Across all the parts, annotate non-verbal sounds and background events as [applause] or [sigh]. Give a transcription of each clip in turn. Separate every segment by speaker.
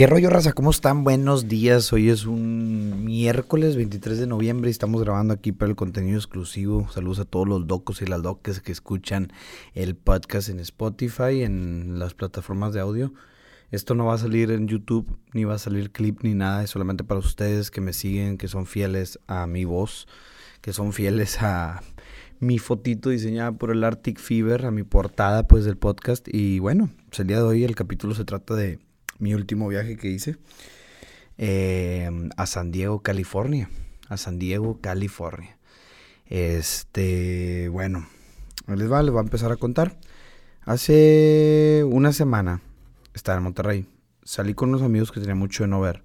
Speaker 1: ¿Qué rollo, raza? ¿Cómo están? Buenos días. Hoy es un miércoles 23 de noviembre y estamos grabando aquí para el contenido exclusivo. Saludos a todos los locos y las locas que escuchan el podcast en Spotify, en las plataformas de audio. Esto no va a salir en YouTube, ni va a salir clip, ni nada. Es solamente para ustedes que me siguen, que son fieles a mi voz, que son fieles a mi fotito diseñada por el Arctic Fever, a mi portada pues del podcast. Y bueno, pues el día de hoy el capítulo se trata de mi último viaje que hice eh, a San Diego, California. A San Diego, California. Este, bueno, les va, les voy a empezar a contar. Hace una semana estaba en Monterrey. Salí con unos amigos que tenía mucho de no ver.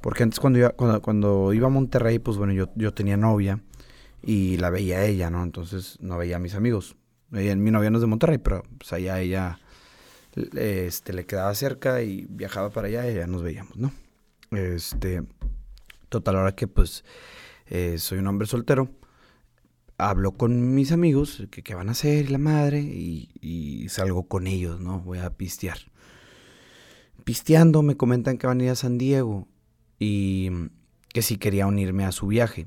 Speaker 1: Porque antes cuando iba, cuando, iba a Monterrey, pues bueno, yo, yo tenía novia y la veía ella, ¿no? Entonces no veía a mis amigos. Mi novia no es de Monterrey, pero pues allá ella este, le quedaba cerca y viajaba para allá y ya nos veíamos, ¿no? Este, total, ahora que pues eh, soy un hombre soltero, hablo con mis amigos, que qué van a hacer, la madre, y, y, salgo con ellos, ¿no? Voy a pistear. Pisteando me comentan que van a ir a San Diego y que si quería unirme a su viaje.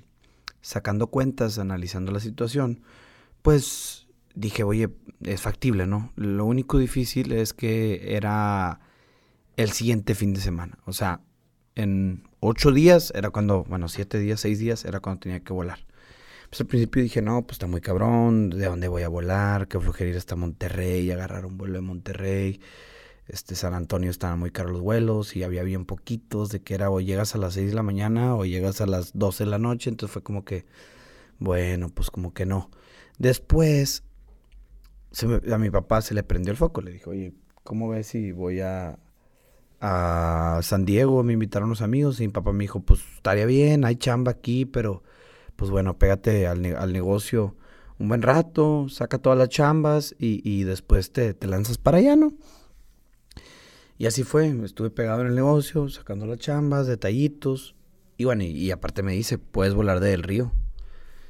Speaker 1: Sacando cuentas, analizando la situación, pues dije, oye, es factible, ¿no? Lo único difícil es que era el siguiente fin de semana. O sea, en ocho días era cuando, bueno, siete días, seis días era cuando tenía que volar. Pues al principio dije, no, pues está muy cabrón, ¿de dónde voy a volar? Qué flojera ir hasta Monterrey, agarrar un vuelo de Monterrey. Este, San Antonio estaban muy caros los vuelos y había bien poquitos de que era o llegas a las seis de la mañana o llegas a las doce de la noche. Entonces fue como que, bueno, pues como que no. Después a mi papá se le prendió el foco. Le dijo, oye, ¿cómo ves si voy a, a San Diego? Me invitaron unos amigos y mi papá me dijo, pues estaría bien, hay chamba aquí, pero pues bueno, pégate al, negocio un buen rato, saca todas las chambas y, después te, te, lanzas para allá, ¿no? Y así fue, estuve pegado en el negocio, sacando las chambas, detallitos. Y bueno, y, y aparte me dice, puedes volar del río.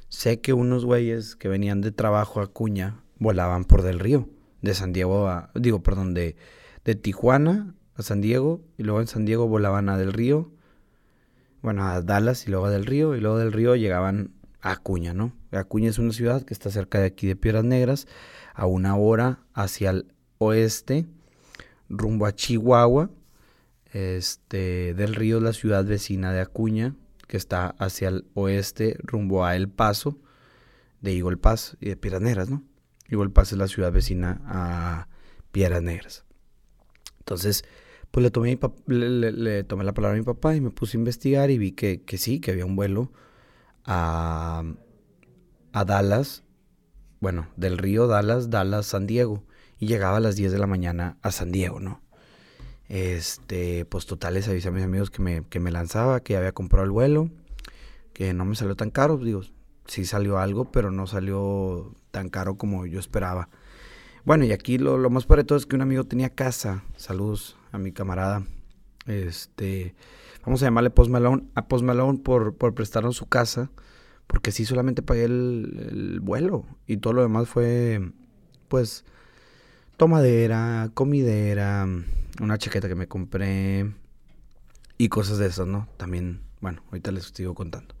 Speaker 1: Sé que unos güeyes que venían de trabajo a Cuña volaban por Del Río, de San Diego a, digo, perdón, de, de Tijuana a San Diego, y luego en San Diego volaban a Del Río, bueno, a Dallas y luego a Del Río, y luego del Río llegaban a Acuña, ¿no? Acuña es una ciudad que está cerca de aquí de Piedras Negras, a una hora hacia el oeste, rumbo a Chihuahua. Este, del Río es la ciudad vecina de Acuña, que está hacia el oeste, rumbo a El Paso, de Eagle Pass y de Piedras Negras, ¿no? Igual pasa la ciudad vecina a Piedras Negras. Entonces, pues le tomé, le, tomé la palabra a mi papá y me puse a investigar y vi que, sí, que había un vuelo a, a Dallas, bueno, del río Dallas, Dallas, San Diego, y llegaba a las 10 de la mañana a San Diego, ¿no? Este, pues total, les avisé a mis amigos que me, que me lanzaba, que había comprado el vuelo, que no me salió tan caro, digo, sí salió algo, pero no salió tan caro como yo esperaba. Bueno, y aquí lo, lo más padre todo es que un amigo tenía casa. Saludos a mi camarada. Este, vamos a llamarle Post Malone, a Post Malone por, por prestarnos su casa, porque sí solamente pagué el, el vuelo y todo lo demás fue, pues, tomadera, comidera, una chaqueta que me compré y cosas de esas, ¿no? También, bueno, ahorita les sigo contando.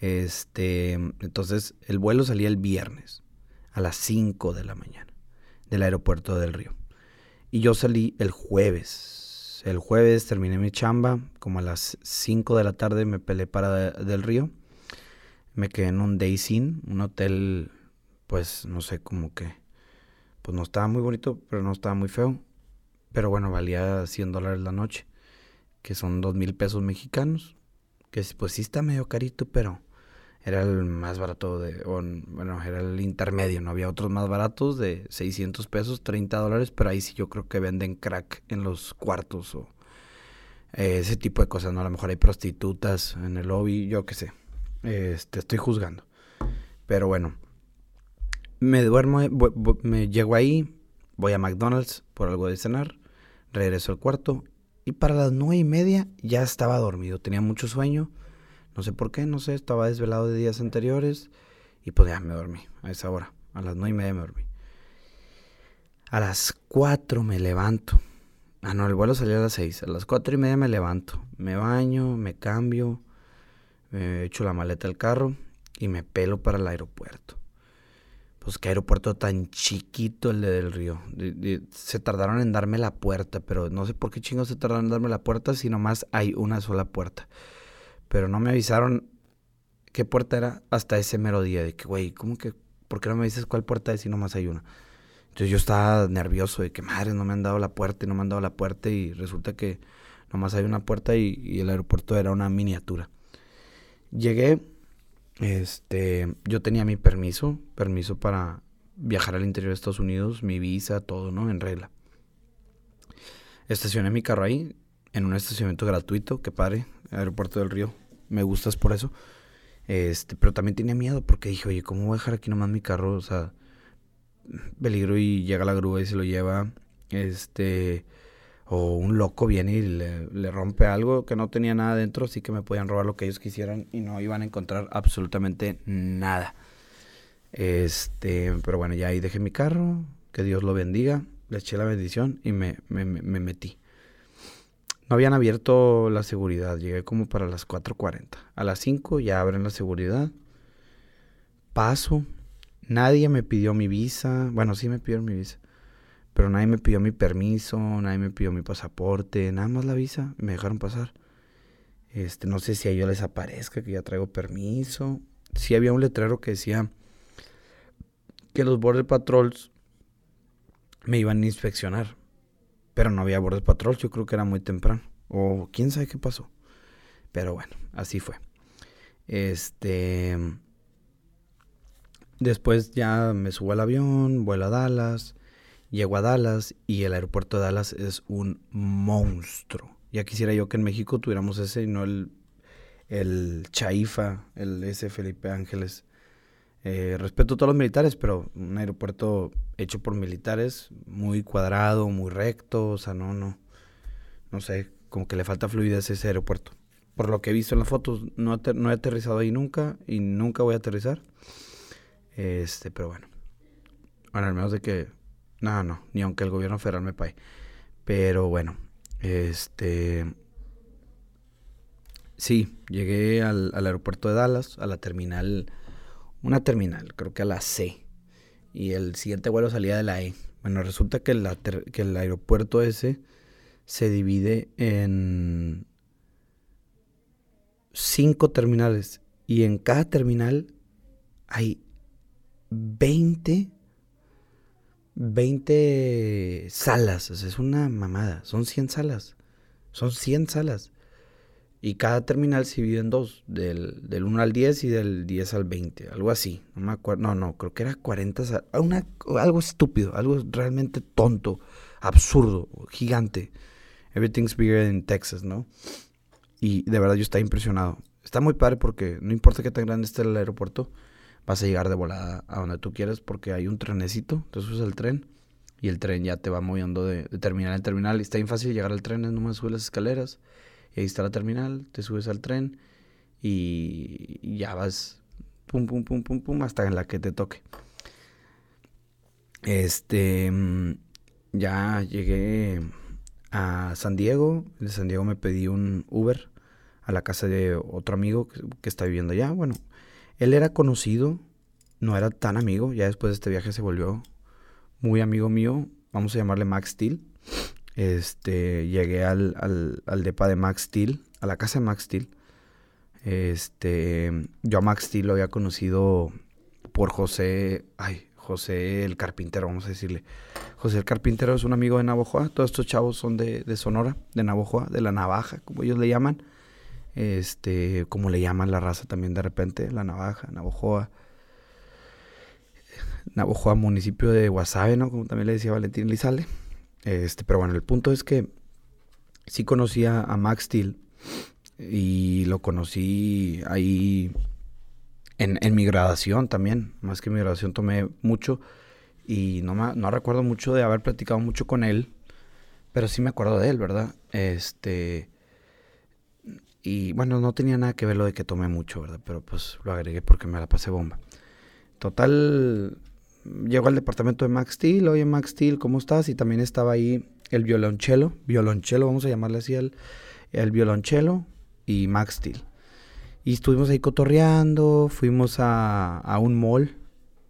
Speaker 1: Este, entonces el vuelo salía el viernes a las 5 de la mañana del aeropuerto del Río. Y yo salí el jueves. El jueves terminé mi chamba, como a las 5 de la tarde me pelé para del Río. Me quedé en un Days Inn, un hotel, pues no sé, como que, pues no estaba muy bonito, pero no estaba muy feo. Pero bueno, valía 100 dólares la noche, que son 2 mil pesos mexicanos. Que pues sí está medio carito, pero era el más barato de, bueno, era el intermedio, no había otros más baratos de 600 pesos, 30 dólares, pero ahí sí yo creo que venden crack en los cuartos o eh, ese tipo de cosas, ¿no? A lo mejor hay prostitutas en el lobby, yo qué sé, este, estoy juzgando. Pero bueno, me duermo, me llego ahí, voy a McDonald's por algo de cenar, regreso al cuarto y para las nueve y media ya estaba dormido, tenía mucho sueño no sé por qué, no sé, estaba desvelado de días anteriores y pues ya me dormí a esa hora. A las nueve y media me dormí. A las cuatro me levanto Ah, no, el vuelo salía a las seis. A las cuatro y media me levanto. Me baño, me cambio, me echo la maleta del carro y me pelo para el aeropuerto. Pues qué aeropuerto tan chiquito el de Del Río. se tardaron en darme la puerta, pero no sé por qué chingos se tardaron en darme la puerta si nomás hay una sola puerta. Pero no me avisaron qué puerta era hasta ese mero día. De que, güey, ¿cómo que? ¿Por qué no me dices cuál puerta es si nomás hay una? Entonces yo estaba nervioso de que, madre, no me han dado la puerta y no me han dado la puerta y resulta que nomás hay una puerta y, el aeropuerto era una miniatura. Llegué, este, yo tenía mi permiso, permiso para viajar al interior de Estados Unidos, mi visa, todo, ¿no? En regla. Estacioné mi carro ahí, en un estacionamiento gratuito, que padre, aeropuerto del Río. Me gustas por eso. Este, pero también tenía miedo porque dije, oye, ¿cómo voy a dejar aquí nomás mi carro? O sea, peligro y llega la grúa y se lo lleva, este, o un loco viene y le, rompe algo que no tenía nada dentro, así que me podían robar lo que ellos quisieran y no iban a encontrar absolutamente nada. Este, pero bueno, ya ahí dejé mi carro, que Dios lo bendiga, le eché la bendición y me, me, me metí. No habían abierto la seguridad, llegué como para las 4.40. A las 5 ya abren la seguridad. Paso, Nadie me pidió mi visa. Bueno, sí me pidieron mi visa. Pero nadie me pidió mi permiso, nadie me pidió mi pasaporte, nada más la visa. Me dejaron pasar. Este, no sé si a ellos les aparezca que ya traigo permiso. Sí había un letrero que decía que los border patrols me iban a inspeccionar. Pero no había border patrols, yo creo que era muy temprano. O quién sabe qué pasó. Pero bueno, así fue. Este Después ya me subo al avión, vuelo a Dallas, llego a Dallas y el aeropuerto de Dallas es un monstruo. Ya quisiera yo que en México tuviéramos ese y no el, el Chaifa, el ese Felipe Ángeles. Eh, respeto a todos los militares, pero un aeropuerto hecho por militares, muy cuadrado, muy recto, o sea, no, no, no sé, como que le falta fluidez a ese aeropuerto. Por lo que he visto en las fotos, no, he aterrizado ahí nunca y nunca voy a aterrizar. Este, pero bueno. Bueno, al menos de que. No, no, ni aunque el gobierno federal me pague. Pero bueno, este. Sí, llegué al, aeropuerto de Dallas, a la terminal. Una terminal, creo que a la C. Y el siguiente vuelo salía de la E. Bueno, resulta que, el aeropuerto ese se divide en cinco terminales. Y en cada terminal hay 20, 20 salas. es una mamada. Son 100 salas. Son 100 salas. Y cada terminal se divide en dos. Del, del 1 al 10 y del 10 al 20. Algo así. No me acuerdo. No, no. Creo que era 40 salas. Una, algo estúpido. Algo realmente tonto. Absurdo. Gigante. Everything's bigger in Texas, ¿no? Y de verdad yo estaba impresionado. Está muy padre porque no importa qué tan grande esté el aeropuerto vas a llegar de volada a donde tú quieres porque hay un trenecito, te subes al tren y el tren ya te va moviendo de, terminal en terminal y está bien fácil llegar al tren, es nomás subes las escaleras ahí está la terminal, te subes al tren y ya vas pum pum pum pum pum hasta en la que te toque. Este mm, ya llegué a San Diego, de San Diego me pedí un Uber a la casa de otro amigo que, que está viviendo allá, bueno, él era conocido, no era tan amigo, ya después de este viaje se volvió muy amigo mío, vamos a llamarle Max Steel. Este, llegué al, al, depa de Max Steel, a la casa de Max Steel. Este, yo a Max Steel lo había conocido por José, ay, José el carpintero, vamos a decirle. José el carpintero es un amigo de Navojoa, todos estos chavos son de, de Sonora, de Navojoa, de la navaja, como ellos le llaman este, como le llaman la raza también de repente, la navaja, Navojoa. Navojoa, municipio de Guasave, ¿no? Como también le decía Valentín Lizale. Este, pero bueno, el punto es que sí conocía a Max Steel y lo conocí ahí en, en, mi graduación también. Más que mi graduación tomé mucho y no, no recuerdo mucho de haber platicado mucho con él, pero sí me acuerdo de él, ¿verdad? Este y bueno, no tenía nada que ver lo de que tomé mucho, ¿verdad? Pero pues lo agregué porque me la pasé bomba. Total, llegó al departamento de Max Steel. Oye, Max Steel, ¿cómo estás? Y también estaba ahí el violonchelo, violonchelo, vamos a llamarle así, el, el violonchelo y Max Steel. Y estuvimos ahí cotorreando, fuimos a, a un mall,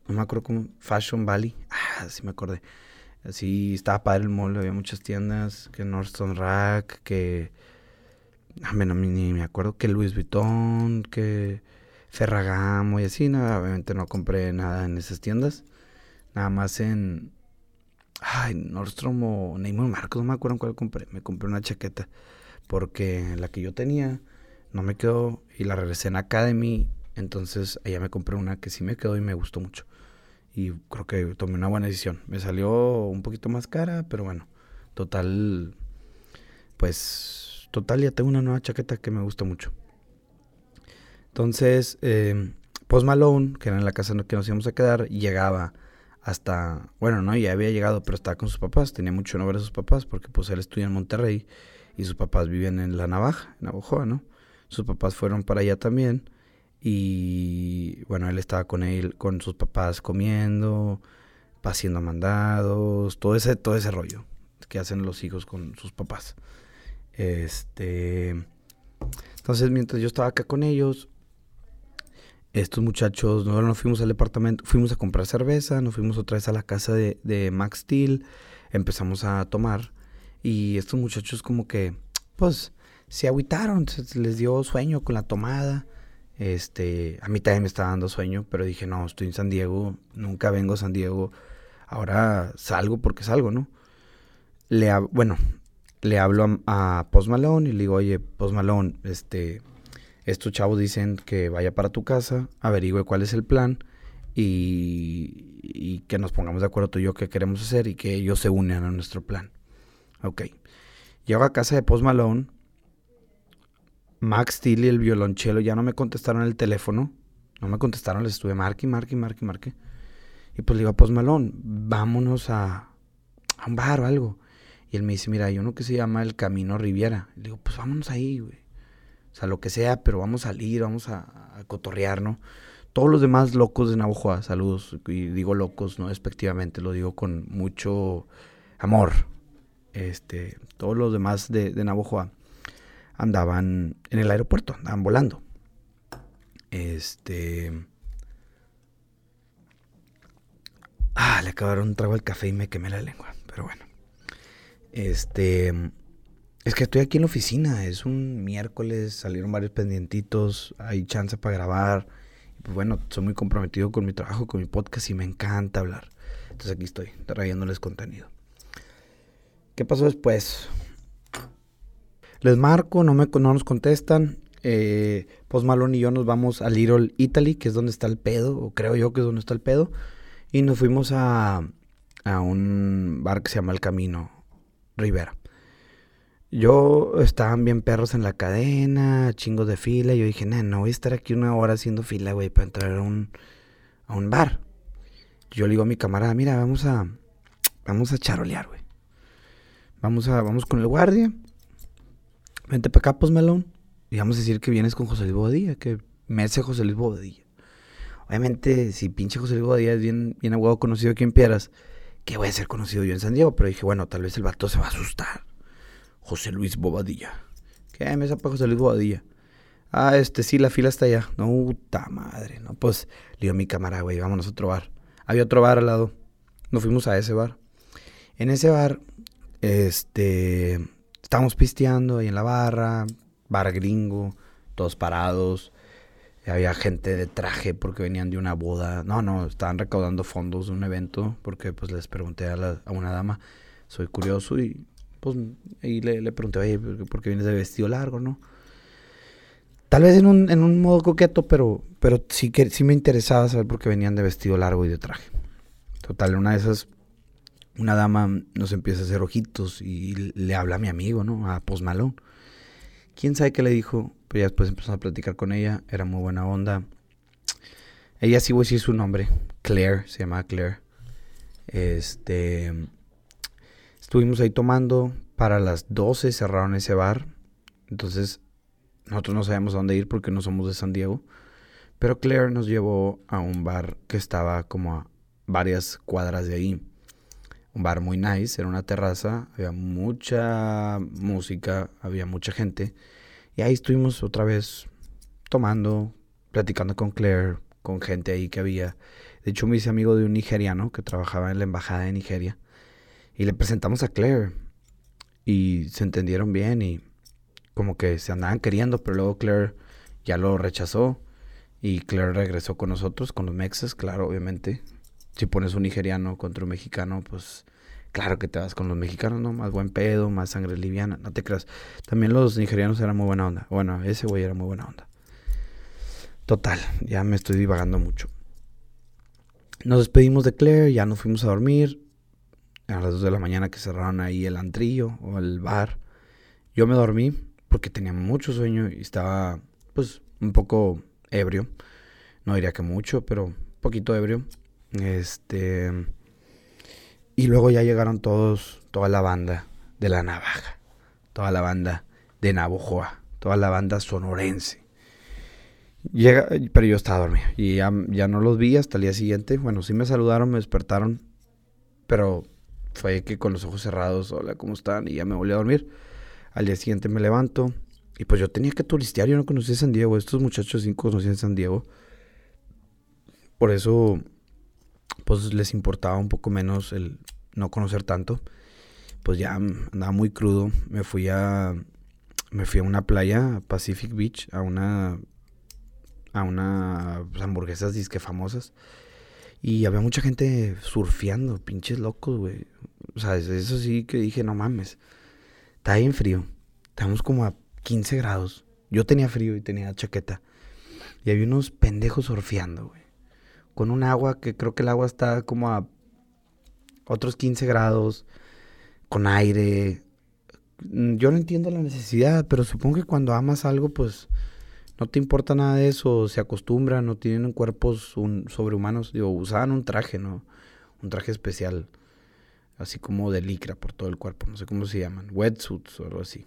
Speaker 1: no me acuerdo cómo, Fashion Valley, ah, sí me acordé. Así estaba padre el mall, había muchas tiendas, que Nordstrom Rack, que... Ah, bueno, ni me acuerdo que Louis Vuitton, que Ferragamo y así, no, obviamente no compré nada en esas tiendas. Nada más en... Ay, Nordstrom o Neymar Marcos, no me acuerdo en cuál compré. Me compré una chaqueta porque la que yo tenía no me quedó y la regresé en Academy. Entonces allá me compré una que sí me quedó y me gustó mucho. Y creo que tomé una buena decisión. Me salió un poquito más cara, pero bueno, total, pues, total ya tengo una nueva chaqueta que me gusta mucho. Entonces, eh, Post Malone, que era en la casa en que nos íbamos a quedar, llegaba hasta, bueno, no, ya había llegado, pero estaba con sus papás, tenía mucho no ver a sus papás, porque pues él estudia en Monterrey y sus papás viven en La Navaja, en Navajoa, ¿no? Sus papás fueron para allá también y bueno, él estaba con él, con sus papás comiendo, haciendo mandados, todo ese, todo ese rollo que hacen los hijos con sus papás. Este, entonces mientras yo estaba acá con ellos, estos muchachos, nosotros nos fuimos al departamento, fuimos a comprar cerveza, nos fuimos otra vez a la casa de, Max Steel, empezamos a tomar y estos muchachos como que, pues, se agüitaron, se les dio sueño con la tomada. Este, a mí también me estaba dando sueño, pero dije, no, estoy en San Diego, nunca vengo a San Diego, ahora salgo porque salgo, ¿no? Le, bueno, le hablo a, Post Malone y le digo, oye, Post Malone, este, estos chavos dicen que vaya para tu casa, averigüe cuál es el plan y, y, que nos pongamos de acuerdo tú y yo qué queremos hacer y que ellos se unan a nuestro plan. Ok. Llego a casa de Post Malone. Max Steel y el violonchelo ya no me contestaron el teléfono. No me contestaron, les estuve marque, marque, marque, marque. Y pues le digo a Post Malone, vámonos a, a un bar o algo. Y él me dice, mira, hay uno que se llama El Camino Riviera. Le digo, pues vámonos ahí, güey. O sea, lo que sea, pero vamos a salir, vamos a, a cotorrear, ¿no? Todos los demás locos de Navajoa, saludos. Y digo locos, no despectivamente, lo digo con mucho amor. Este, todos los demás de, de Navajoa andaban en el aeropuerto, andaban volando. Este. Ah, le acabaron un trago al café y me quemé la lengua. Pero bueno. Este. Es que estoy aquí en la oficina. Es un miércoles. Salieron varios pendientitos. Hay chance para grabar. pues bueno, soy muy comprometido con mi trabajo, con mi podcast y me encanta hablar. Entonces aquí estoy, trayéndoles contenido. ¿Qué pasó después? Les marco, no, me, no nos contestan. Eh, y yo nos vamos a Little Italy, que es donde está el pedo, o creo yo que es donde está el pedo. Y nos fuimos a, a un bar que se llama El Camino, Rivera. Yo estaban bien perros en la cadena, chingos de fila. Yo dije, no voy a estar aquí una hora haciendo fila, güey, para entrar a un, a un bar. Yo le digo a mi camarada, mira, vamos a, vamos a charolear, güey. Vamos, a, vamos con el guardia. Vente para acá, pues, melón. Y vamos a decir que vienes con José Luis Bobadilla, que me hace José Luis Bobadilla. Obviamente, si pinche José Luis Bobadilla es bien, bien aguado conocido aquí en Piedras, ¿qué voy a ser conocido yo en San Diego? Pero dije, bueno, tal vez el vato se va a asustar. José Luis Bobadilla. ¿Qué me para José Luis Bobadilla? Ah, este, sí, la fila está allá. No, puta madre. No, pues, le digo a mi cámara, güey, vámonos a otro bar. Había otro bar al lado. Nos fuimos a ese bar. En ese bar este, estábamos pisteando ahí en la barra, bar gringo, todos parados. Había gente de traje porque venían de una boda. No, no, estaban recaudando fondos de un evento porque pues les pregunté a, una dama, soy curioso y pues y le, le pregunté, oye, ¿por qué vienes de vestido largo, no? Tal vez en un, en un modo coqueto, pero, pero sí, que, sí me interesaba saber por qué venían de vestido largo y de traje. Total, una de esas una dama nos empieza a hacer ojitos y le habla a mi amigo, ¿no? A Post Malone. ¿Quién sabe qué le dijo? Pero ya después empezamos a platicar con ella, era muy buena onda. Ella sí voy a decir su nombre, Claire, se llama Claire. Este, estuvimos ahí tomando, para las 12 cerraron ese bar. Entonces, nosotros no sabíamos a dónde ir porque no somos de San Diego. Pero Claire nos llevó a un bar que estaba como a varias cuadras de ahí Un bar muy nice, era una terraza, había mucha música, había mucha gente. Y ahí estuvimos otra vez tomando, platicando con Claire, con gente ahí que había. De hecho, me hice amigo de un nigeriano que trabajaba en la embajada de Nigeria. Y le presentamos a Claire. Y se entendieron bien y como que se andaban queriendo, pero luego Claire ya lo rechazó. Y Claire regresó con nosotros, con los mexas, claro, obviamente. Si pones un nigeriano contra un mexicano, pues claro que te vas con los mexicanos, ¿no? Más buen pedo, más sangre liviana, no te creas. También los nigerianos eran muy buena onda. Bueno, ese güey era muy buena onda. Total, ya me estoy divagando mucho. Nos despedimos de Claire, ya nos fuimos a dormir. A las 2 de la mañana que cerraron ahí el antrillo o el bar. Yo me dormí porque tenía mucho sueño y estaba pues un poco ebrio. No diría que mucho, pero un poquito ebrio. Este. Y luego ya llegaron todos, toda la banda de la navaja, toda la banda de Navojoa, toda la banda sonorense. Llega, pero yo estaba dormido y ya, ya no los vi hasta el día siguiente. Bueno, sí me saludaron, me despertaron, pero fue que con los ojos cerrados, hola, ¿cómo están? Y ya me volví a dormir. Al día siguiente me levanto, y pues yo tenía que turistear, yo no conocía San Diego. Estos muchachos sí conocían San Diego. Por eso, pues les importaba un poco menos el no conocer tanto. Pues ya andaba muy crudo. Me fui a. Me fui a una playa, Pacific Beach, a una. a una pues, hamburguesas disque famosas. Y había mucha gente surfeando, pinches locos, güey. O sea, eso sí que dije, no mames. Está bien frío. Estamos como a 15 grados. Yo tenía frío y tenía chaqueta. Y había unos pendejos surfeando, güey. Con un agua que creo que el agua está como a otros 15 grados. Con aire. Mm, yo no entiendo la necesidad, pero supongo que cuando amas algo, pues no te importa nada de eso. Se acostumbran, no tienen cuerpos sobrehumanos. Digo, usaban un traje, ¿no? Un traje especial. Así como de licra por todo el cuerpo. No sé cómo se llaman. Wetsuits o algo así.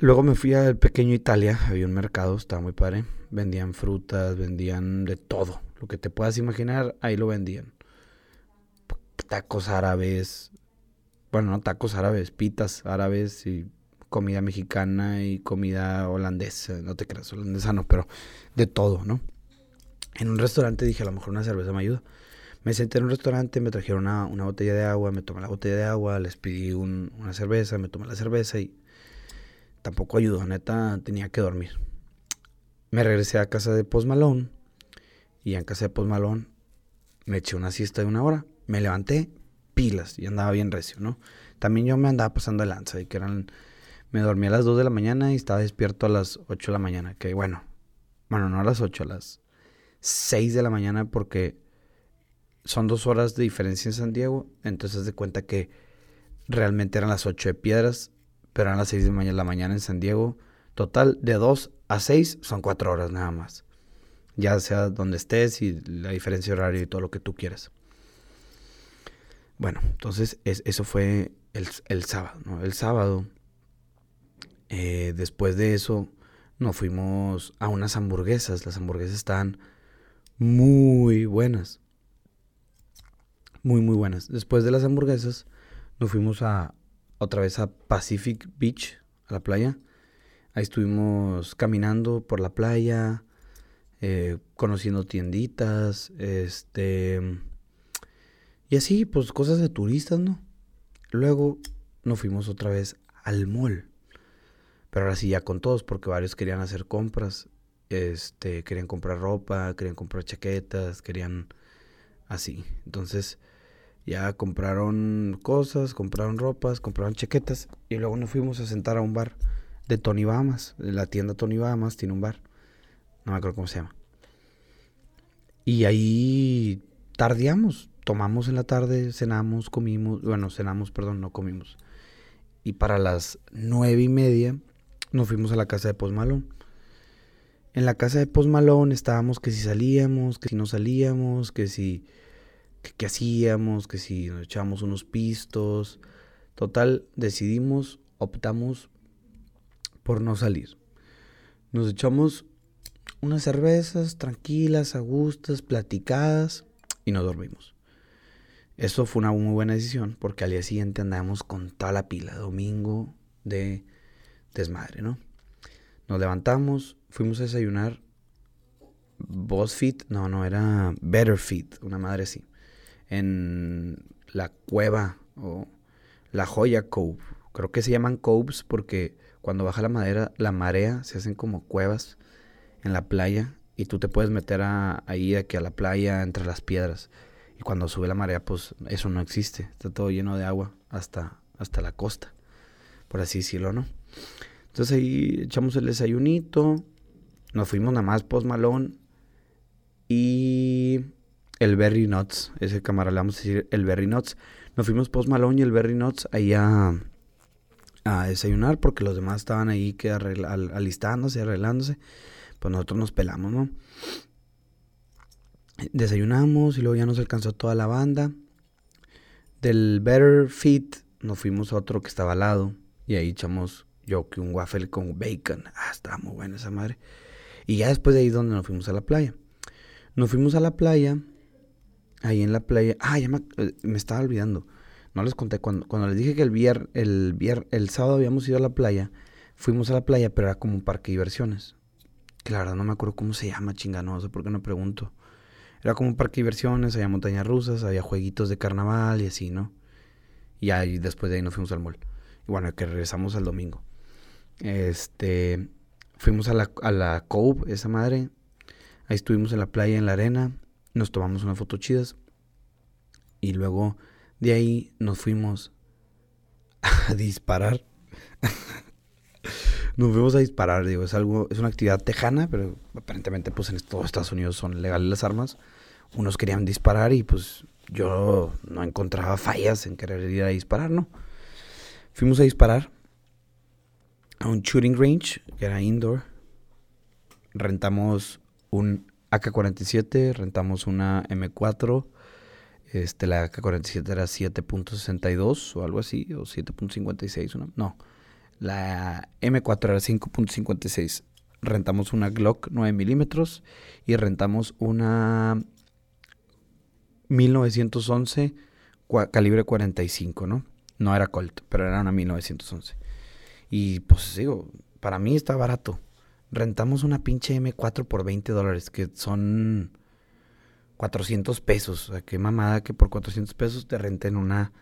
Speaker 1: Luego me fui al pequeño Italia, había un mercado, estaba muy padre. Vendían frutas, vendían de todo. Lo que te puedas imaginar, ahí lo vendían. Tacos árabes, bueno, no tacos árabes, pitas árabes y comida mexicana y comida holandesa. No te creas, holandesa no, pero de todo, ¿no? En un restaurante dije, a lo mejor una cerveza me ayuda. Me senté en un restaurante, me trajeron una, botella de agua, me tomé la botella de agua, les pedí una cerveza, me tomé la cerveza y tampoco ayudó, neta, tenía que dormir. Me regresé a casa de Post Malone y en casa de Post Malone me eché una siesta de una hora, me levanté pilas y andaba bien recio, ¿no? También yo me andaba pasando de lanza y que eran me dormí a las 2 de la mañana y estaba despierto a las 8 de la mañana, que bueno, bueno, no a las 8, a las 6 de la mañana porque son dos horas de diferencia en San Diego, entonces de cuenta que realmente eran las 8 de piedras pero a las 6 de la mañana en San Diego. Total, de 2 a 6 son 4 horas nada más. Ya sea donde estés y la diferencia horaria y todo lo que tú quieras. Bueno, entonces eso fue el, sábado. El sábado, eh, después de eso, nos fuimos a unas hamburguesas. Las hamburguesas están muy buenas. Muy, muy buenas. Después de las hamburguesas, nos fuimos a, otra vez a Pacific Beach, a la playa. Ahí estuvimos caminando por la playa, eh, conociendo tienditas, este... Y así, pues cosas de turistas, ¿no? Luego nos fuimos otra vez al mall. Pero ahora sí ya con todos, porque varios querían hacer compras. Este, querían comprar ropa, querían comprar chaquetas, querían así. Entonces, ya compraron cosas, compraron ropas, compraron chaquetas y luego nos fuimos a sentar a un bar de Tony Bahamas. La tienda Tony Bahamas tiene un bar. No me acuerdo cómo se llama. Y ahí tardíamos. Tomamos en la tarde, cenamos, comimos. Bueno, cenamos, perdón, no comimos. Y para las nueve y media nos fuimos a la casa de Post En la casa de Post estábamos que si salíamos, que si no salíamos, que si qué hacíamos, que si nos echábamos unos pistos. Total, decidimos, optamos por no salir. Nos echamos unas cervezas tranquilas, a gustas, platicadas y nos dormimos. Eso fue una muy buena decisión porque al día siguiente andábamos con toda la pila, domingo de desmadre, ¿no? Nos levantamos, fuimos a desayunar. BuzzFeed, no, no, era Better Feet, una madre así. En la cueva o la joya cove. Creo que se llaman coves porque cuando baja la madera, la marea, se hacen como cuevas en la playa y tú te puedes meter ahí aquí a la playa entre las piedras. Y cuando sube la marea, pues eso no existe. Está todo lleno de agua hasta, hasta la costa, por así decirlo, ¿no? Entonces ahí echamos el desayunito, nos fuimos nada más post malón y el Berry Nuts, ese camarada vamos a decir el Berry Nuts. Nos fuimos post malón y el Berry Nuts ahí a, desayunar porque los demás estaban ahí que alistándose, arreglándose. Pues nosotros nos pelamos, ¿no? Desayunamos y luego ya nos alcanzó toda la banda. Del Better Fit nos fuimos a otro que estaba al lado y ahí echamos yo que un waffle con bacon. Ah, estaba muy buena esa madre. Y ya después de ahí donde nos fuimos a la playa. Nos fuimos a la playa. Ahí en la playa. Ah, ya me, eh, estaba olvidando. No les conté. Cuando, cuando les dije que el vier, el vier, el sábado habíamos ido a la playa. Fuimos a la playa, pero era como un parque de diversiones. Claro, no me acuerdo cómo se llama, chinga, no sé por qué no pregunto. Era como un parque de diversiones, había montañas rusas, había jueguitos de carnaval y así, ¿no? Y ahí después de ahí nos fuimos al mall. Y bueno, que regresamos al domingo. Este, fuimos a la, a la Cove, esa madre. Ahí estuvimos en la playa, en la arena. Nos tomamos unas fotos chidas. Y luego de ahí nos fuimos [laughs] a disparar. [laughs] nos fuimos a disparar, digo, es algo, es una actividad tejana, pero aparentemente pues en todos Estados Unidos son legales las armas. Unos querían disparar y pues yo no encontraba fallas en querer ir a disparar, ¿no? Fuimos a disparar a un shooting range, que era indoor. Rentamos un AK-47, rentamos una M4. Este, la AK-47 era 7.62 o algo así, o 7.56, no. La M4 era 5.56. Rentamos una Glock 9 milímetros y rentamos una 1911 calibre 45, ¿no? No era Colt, pero era una 1911. Y pues digo, para mí está barato. Rentamos una pinche M4 por 20 dólares, que son 400 pesos. O sea, qué mamada que por 400 pesos te renten una,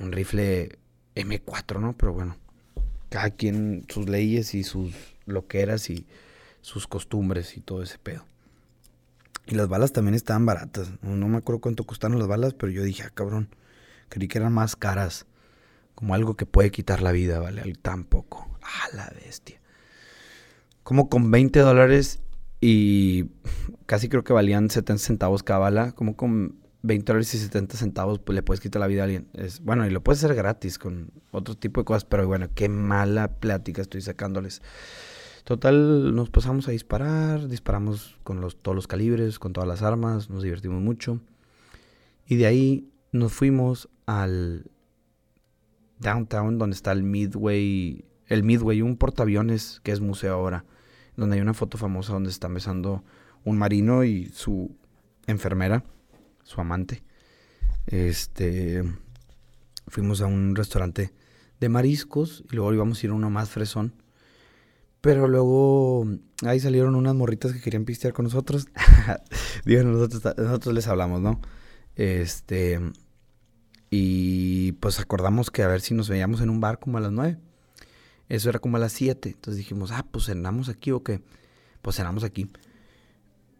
Speaker 1: un rifle M4, ¿no? Pero bueno, cada quien sus leyes y sus loqueras y sus costumbres y todo ese pedo. Y las balas también estaban baratas. No, me acuerdo cuánto costaron las balas, pero yo dije, ah, cabrón, creí que eran más caras. Como algo que puede quitar la vida, ¿vale? Tampoco. Ah, la bestia. Como con 20 dólares y casi creo que valían 70 centavos cada bala. Como con 20 dólares y 70 centavos pues, le puedes quitar la vida a alguien. Es, bueno, y lo puedes hacer gratis con otro tipo de cosas, pero bueno, qué mala plática estoy sacándoles. Total, nos pasamos a disparar, disparamos con los, todos los calibres, con todas las armas, nos divertimos mucho. Y de ahí nos fuimos al downtown, donde está el Midway, el Midway, un portaaviones que es museo ahora, donde hay una foto famosa donde están besando un marino y su enfermera, su amante. Este, fuimos a un restaurante de mariscos y luego íbamos a ir a uno más fresón pero luego ahí salieron unas morritas que querían pistear con nosotros. [laughs] Digo, nosotros, nosotros les hablamos, ¿no? Este. Y pues acordamos que a ver si nos veíamos en un bar como a las nueve. Eso era como a las siete. Entonces dijimos, ah, pues cenamos aquí o qué. Pues cenamos aquí.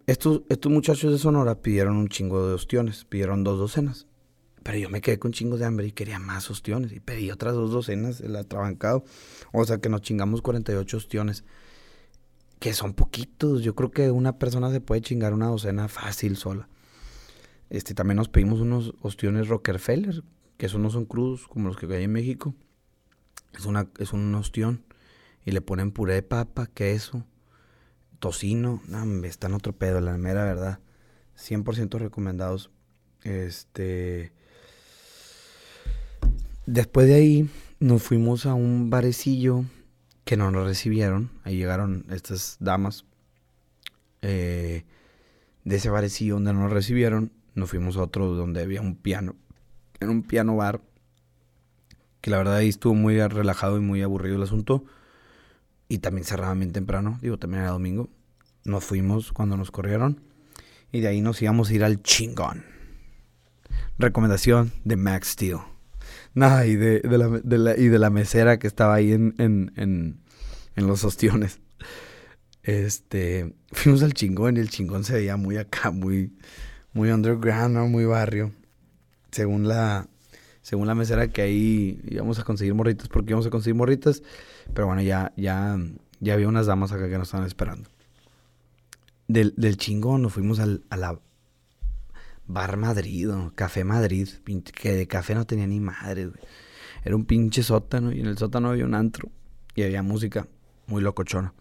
Speaker 1: Estos, estos muchachos de Sonora pidieron un chingo de ostiones. Pidieron dos docenas. Pero yo me quedé con chingos de hambre y quería más ostiones. Y pedí otras dos docenas, el atrabancado. O sea que nos chingamos 48 ostiones. Que son poquitos. Yo creo que una persona se puede chingar una docena fácil sola. Este, también nos pedimos unos ostiones Rockefeller, que esos no son crudos como los que hay en México. Es, una, es un ostión. Y le ponen puré de papa, queso, tocino. No, están otro pedo, la mera verdad. 100% recomendados. Este. Después de ahí nos fuimos a un barecillo que no nos recibieron. Ahí llegaron estas damas. Eh, de ese barecillo donde nos recibieron, nos fuimos a otro donde había un piano, en un piano bar, que la verdad ahí estuvo muy relajado y muy aburrido el asunto. Y también cerraban bien temprano, digo, también era domingo. Nos fuimos cuando nos corrieron. Y de ahí nos íbamos a ir al chingón. Recomendación de Max Steel. Nah, y de, la, y de la mesera que estaba ahí en, en, en, en los ostiones. Este, fuimos al chingón y el chingón se veía muy acá, muy, muy underground, muy barrio. Según la, según la mesera que ahí íbamos a conseguir morritas, porque íbamos a conseguir morritas. Pero bueno, ya, ya, ya había unas damas acá que nos estaban esperando. Del, del chingón nos fuimos al, a la Bar Madrid, Café Madrid, que de café no tenía ni madre, Era un pinche sótano y en el sótano había un antro y había música muy locochona.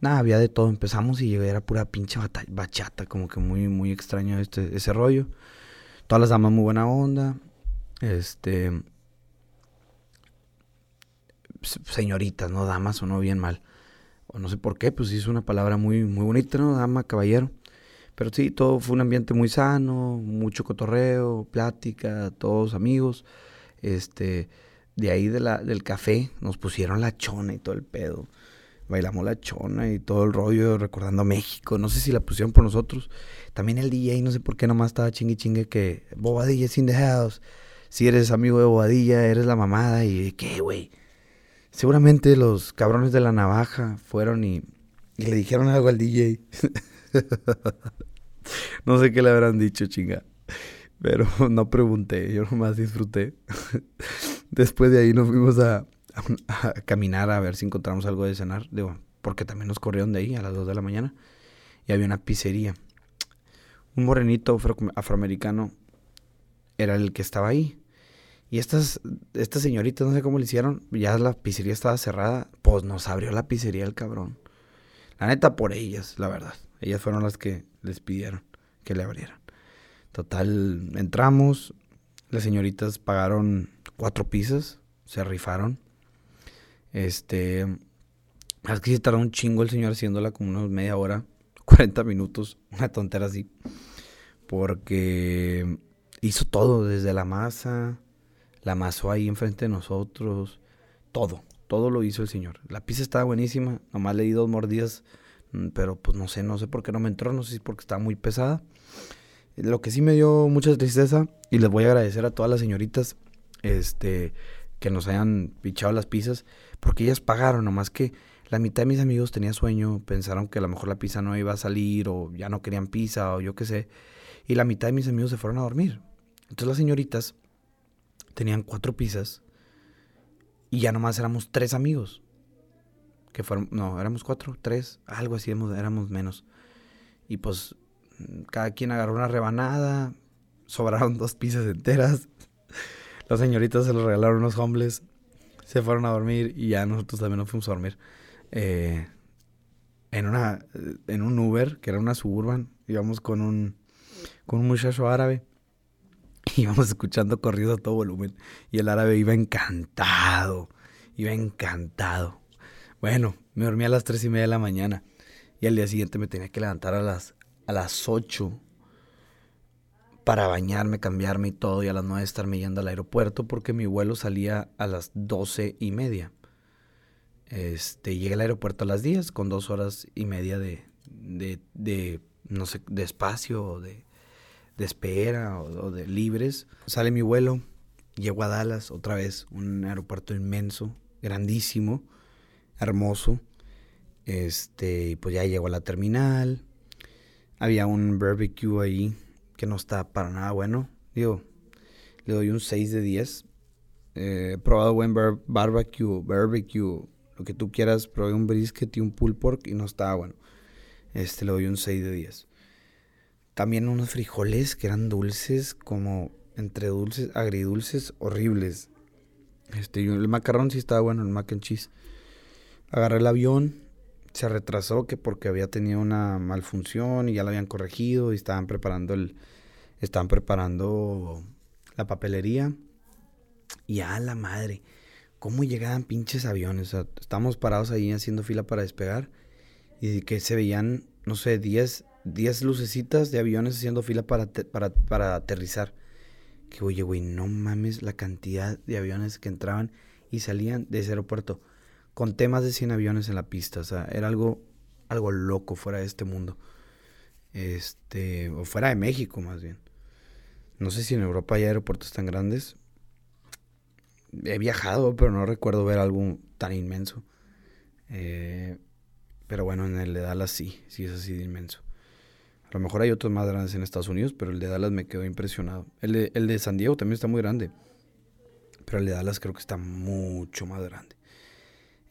Speaker 1: Nada, había de todo. Empezamos y era pura pinche bachata, como que muy, muy extraño este, ese rollo. Todas las damas muy buena onda. Este. Señoritas, no damas, o no bien mal. O no sé por qué, pues es una palabra muy, muy bonita, ¿no? Dama, caballero. Pero sí, todo fue un ambiente muy sano, mucho cotorreo, plática, todos amigos. Este, de ahí de la, del café nos pusieron la chona y todo el pedo bailamos la chona y todo el rollo recordando México. No sé si la pusieron por nosotros. También el DJ, no sé por qué nomás estaba chingue chingue que Bobadilla sin dejados. Si eres amigo de Bobadilla, eres la mamada. ¿Y qué, güey? Seguramente los cabrones de la navaja fueron y, y le dijeron algo al DJ. [laughs] no sé qué le habrán dicho, chinga. Pero [laughs] no pregunté, yo nomás disfruté. [laughs] Después de ahí nos fuimos a, [laughs] a, caminar a ver si encontramos algo de cenar. Digo, porque también nos corrieron de ahí a las 2 de la mañana. Y había una pizzería. Un morenito afroamericano era el que estaba ahí. Y estas, estas señoritas, no sé cómo le hicieron, ya la pizzería estaba cerrada, pues nos abrió la pizzería el cabrón. La neta, por ellas, la verdad. Ellas fueron las que les pidieron que le abrieran. Total, entramos, las señoritas pagaron cuatro pizzas, se rifaron. Este. Es que se tardó un chingo el señor haciéndola como unos media hora, [laughs] 40 minutos, una tontera así. Porque hizo todo, desde la masa, la amasó ahí enfrente de nosotros, todo, todo lo hizo el señor. La pizza estaba buenísima, nomás le di dos mordidas, mm, pero pues no sé, no sé por qué no me entró, no sé si porque estaba muy pesada. Lo que sí me dio mucha tristeza, y les voy a agradecer a todas las señoritas, este, que nos hayan pichado las pizzas, porque ellas pagaron, nomás que la mitad de mis amigos tenía sueño, pensaron que a lo mejor la pizza no iba a salir, o ya no querían pizza, o yo qué sé, y la mitad de mis amigos se fueron a dormir. Entonces las señoritas tenían cuatro pizzas, y ya nomás éramos tres amigos. Que fueron, no, éramos cuatro, tres, algo así, éramos menos. Y pues cada quien agarró una rebanada, [laughs] sobraron dos pizzas enteras. [laughs] Las señoritas se los regalaron unos homeless, se fueron a dormir y ya nosotros también nos fuimos a dormir. Eh, en una en un Uber, que era una Suburban, íbamos con un con un muchacho árabe. [laughs] Íbamos escuchando corridos a todo volumen y el árabe iba encantado, iba encantado. Bueno, me dormí a las tres y media de la mañana y al día siguiente me tenía que levantar a las a las ocho para bañarme, cambiarme y todo, y a las 9 estarme yendo al aeropuerto porque mi vuelo salía a las doce y media. Este, llegué al aeropuerto a las 10 con dos horas y media de, de, no sé, de espacio o de, de espera o, de libres. Sale mi vuelo, llego a Dallas otra vez, un aeropuerto inmenso, grandísimo, hermoso. Este, pues ya llego a la terminal. Había un barbecue ahí que no está para nada bueno. Digo, le doy un 6 de 10. Eh, he probado buen barbecue, barbecue, lo que tú quieras. Probé un brisket y un pulled pork y no estaba bueno. Este le doy un 6 de 10. También unos frijoles que eran dulces, como entre dulces, agridulces, horribles. Este, el macarrón sí estaba bueno, el mac and cheese. Agarré el avión, se retrasó que porque había tenido una malfunción y ya la habían corregido y estaban preparando el estaban preparando la papelería y a la madre cómo llegaban pinches aviones o estábamos parados ahí haciendo fila para despegar y que se veían no sé 10 10 lucecitas de aviones haciendo fila para, para, para aterrizar. Que oye, güey, no mames la cantidad de aviones que entraban y salían de ese aeropuerto. Con temas de 100 aviones en la pista. O sea, era algo, algo loco fuera de este mundo. Este, o fuera de México más bien. No sé si en Europa hay aeropuertos tan grandes. He viajado, pero no recuerdo ver algo tan inmenso. Eh, pero bueno, en el de Dallas sí, sí es así de inmenso. A lo mejor hay otros más grandes en Estados Unidos, pero el de Dallas me quedó impresionado. El de, el de San Diego también está muy grande. Pero el de Dallas creo que está mucho más grande.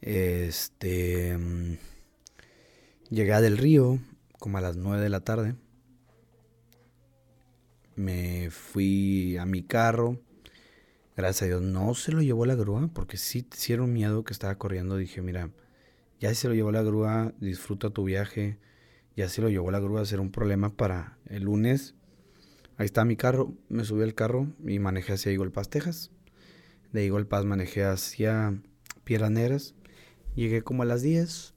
Speaker 1: Este. Mm, llegué del río como a las 9 de la tarde. Me fui a mi carro. Gracias a Dios no se lo llevó la grúa, porque sí, sí era un miedo que estaba corriendo. Dije, mira, ya se lo llevó la grúa, disfruta tu viaje. Ya se lo llevó la grúa a ser un problema para el lunes. Ahí está mi carro, me subí al carro y manejé hacia Eagle Texas. De Eagle Pass manejé hacia Piedras Negras. Llegué como a las 10.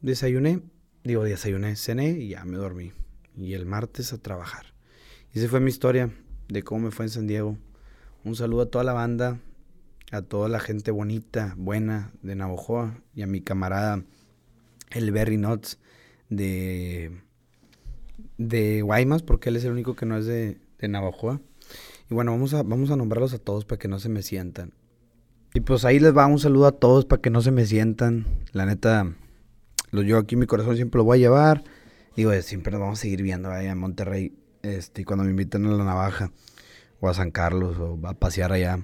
Speaker 1: Desayuné, digo desayuné, cené y ya me dormí. Y el martes a trabajar. Y esa fue mi historia de cómo me fue en San Diego. Un saludo a toda la banda, a toda la gente bonita, buena de Navojoa y a mi camarada el Berry Nuts de, de Guaymas, porque él es el único que no es de, de Navajoa. Y bueno, vamos a, vamos a nombrarlos a todos para que no se me sientan. Y pues ahí les va un saludo a todos para que no se me sientan. La neta, lo yo aquí mi corazón siempre lo voy a llevar. Digo, siempre nos vamos a seguir viendo allá en Monterrey. Este, cuando me inviten a la navaja, o a San Carlos, o a pasear allá,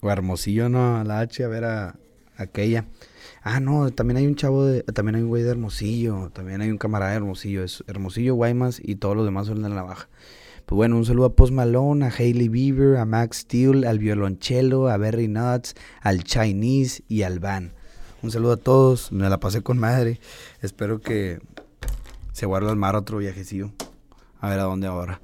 Speaker 1: o a Hermosillo, no, a la H, a ver a aquella. Ah, no, también hay un chavo de, también hay un güey de Hermosillo, también hay un camarada de Hermosillo, es Hermosillo, Guaymas y todos los demás son de la baja. Pues bueno, un saludo a Post Malone, a Hailey Bieber, a Max Steel, al violonchelo, a Berry Nuts, al Chinese y al Van. Un saludo a todos, me la pasé con madre. Espero que se guarde al mar otro viajecillo. A ver a dónde ahora.